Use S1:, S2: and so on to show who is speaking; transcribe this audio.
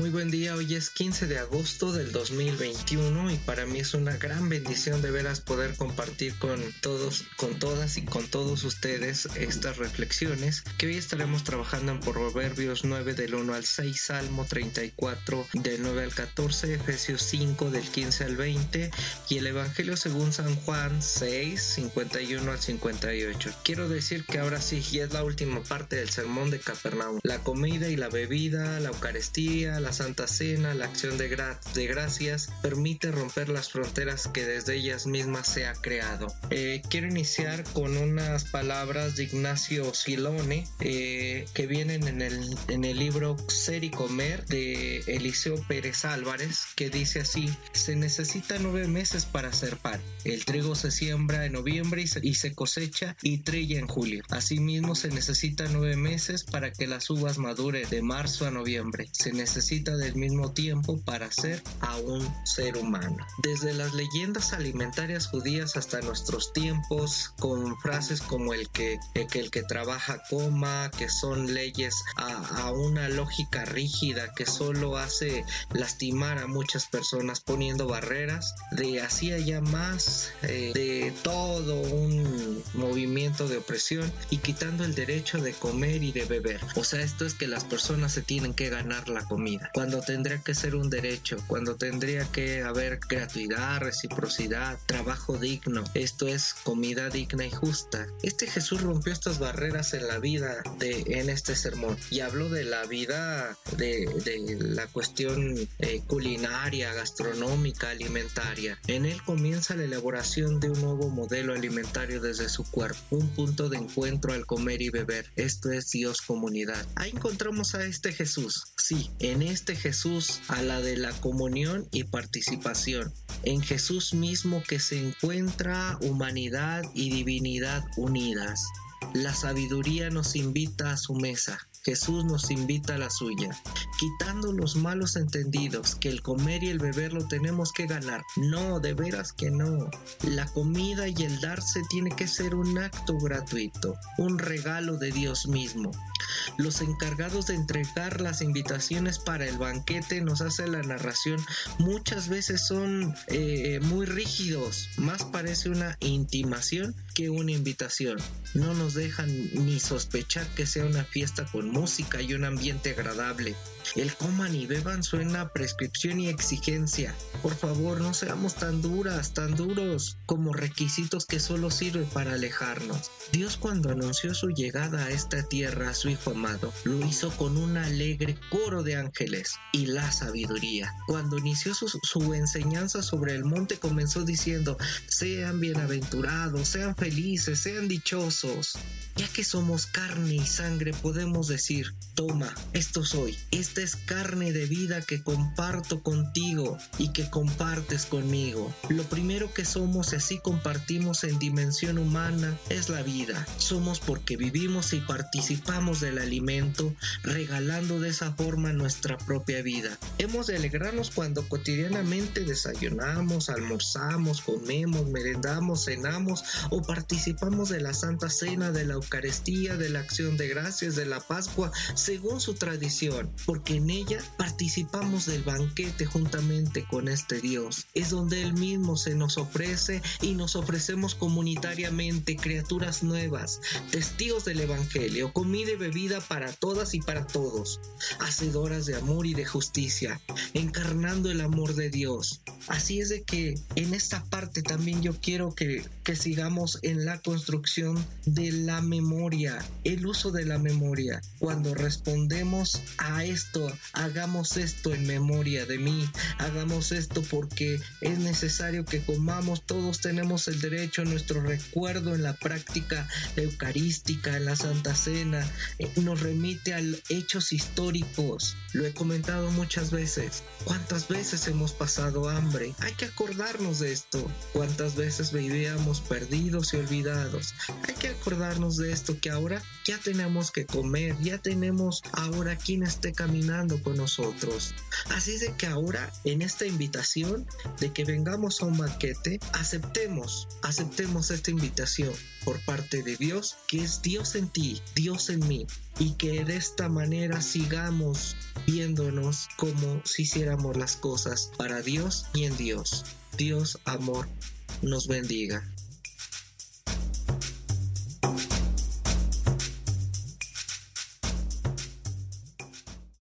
S1: Muy buen día, hoy es 15 de agosto del 2021 y para mí es una gran bendición de veras poder compartir con todos, con todas y con todos ustedes estas reflexiones que hoy estaremos trabajando en Proverbios 9 del 1 al 6, Salmo 34 del 9 al 14, Efesios 5 del 15 al 20 y el Evangelio según San Juan 6, 51 al 58. Quiero decir que ahora sí, y es la última parte del sermón de Capernaum, la comida y la bebida, la Eucaristía, la Santa Cena, la acción de, de gracias, permite romper las fronteras que desde ellas mismas se ha creado. Eh, quiero iniciar con unas palabras de Ignacio Silone eh, que vienen en el, en el libro Ser y Comer de Eliseo Pérez Álvarez, que dice así, se necesita nueve meses para hacer pan. El trigo se siembra en noviembre y se, y se cosecha y trilla en julio. Asimismo se necesita nueve meses para que las uvas maduren de marzo a noviembre. Se necesita del mismo tiempo para ser a un ser humano. Desde las leyendas alimentarias judías hasta nuestros tiempos, con frases como el que el que, trabaja coma, que son leyes a, una lógica rígida que solo hace lastimar a muchas personas poniendo barreras, de así allá más, eh, de todo un movimiento de opresión y quitando el derecho de comer y de beber. O sea, esto es que las personas se tienen que ganar la comida cuando tendría que ser un derecho, cuando tendría que haber gratuidad, reciprocidad, trabajo digno. Esto es comida digna y justa. Este Jesús rompió estas barreras en la vida de en este sermón y habló de la vida de, de la cuestión eh, culinaria, gastronómica, alimentaria. En él comienza la elaboración de un nuevo modelo alimentario desde su cuerpo, un punto de encuentro al comer y beber. Esto es Dios comunidad. Ahí encontramos a este Jesús. Sí, en este este Jesús a la de la comunión y participación. En Jesús mismo que se encuentra humanidad y divinidad unidas. La sabiduría nos invita a su mesa. Jesús nos invita a la suya, quitando los malos entendidos, que el comer y el beber lo tenemos que ganar. No, de veras que no. La comida y el darse tiene que ser un acto gratuito, un regalo de Dios mismo. Los encargados de entregar las invitaciones para el banquete nos hace la narración muchas veces son eh, muy rígidos, más parece una intimación que una invitación. No nos dejan ni sospechar que sea una fiesta con música y un ambiente agradable. El coman y beban suena prescripción y exigencia. Por favor, no seamos tan duras, tan duros, como requisitos que solo sirven para alejarnos. Dios cuando anunció su llegada a esta tierra a su Hijo amado, lo hizo con un alegre coro de ángeles y la sabiduría. Cuando inició su, su enseñanza sobre el monte comenzó diciendo, sean bienaventurados, sean felices, sean dichosos. Ya que somos carne y sangre, podemos decir, toma, esto soy. Esta es carne de vida que comparto contigo y que compartes conmigo. Lo primero que somos y así compartimos en dimensión humana es la vida. Somos porque vivimos y participamos del alimento, regalando de esa forma nuestra propia vida. Hemos de alegrarnos cuando cotidianamente desayunamos, almorzamos, comemos, merendamos, cenamos o participamos de la Santa Cena de la Eucaristía, de la acción de gracias, de la Pascua, según su tradición, porque en ella participamos del banquete juntamente con este Dios. Es donde Él mismo se nos ofrece y nos ofrecemos comunitariamente criaturas nuevas, testigos del Evangelio, comida y bebida para todas y para todos, hacedoras de amor y de justicia, encarnando el amor de Dios. Así es de que en esta parte también yo quiero que, que sigamos en la construcción de la memoria, el uso de la memoria. Cuando respondemos a esto, hagamos esto en memoria de mí, hagamos esto porque es necesario que comamos, todos tenemos el derecho nuestro recuerdo en la práctica eucarística, en la Santa Cena, eh, nos remite a hechos históricos. Lo he comentado muchas veces. ¿Cuántas veces hemos pasado hambre? Hay que acordarnos de esto. ¿Cuántas veces vivíamos perdidos y olvidados? Hay que acordarnos de esto que ahora ya tenemos que comer, ya tenemos ahora quien esté caminando con nosotros. Así de que ahora en esta invitación de que vengamos a un banquete, aceptemos, aceptemos esta invitación por parte de Dios, que es Dios en ti, Dios en mí, y que de esta manera sigamos viéndonos como si hiciéramos las cosas para Dios y en Dios. Dios, amor, nos bendiga.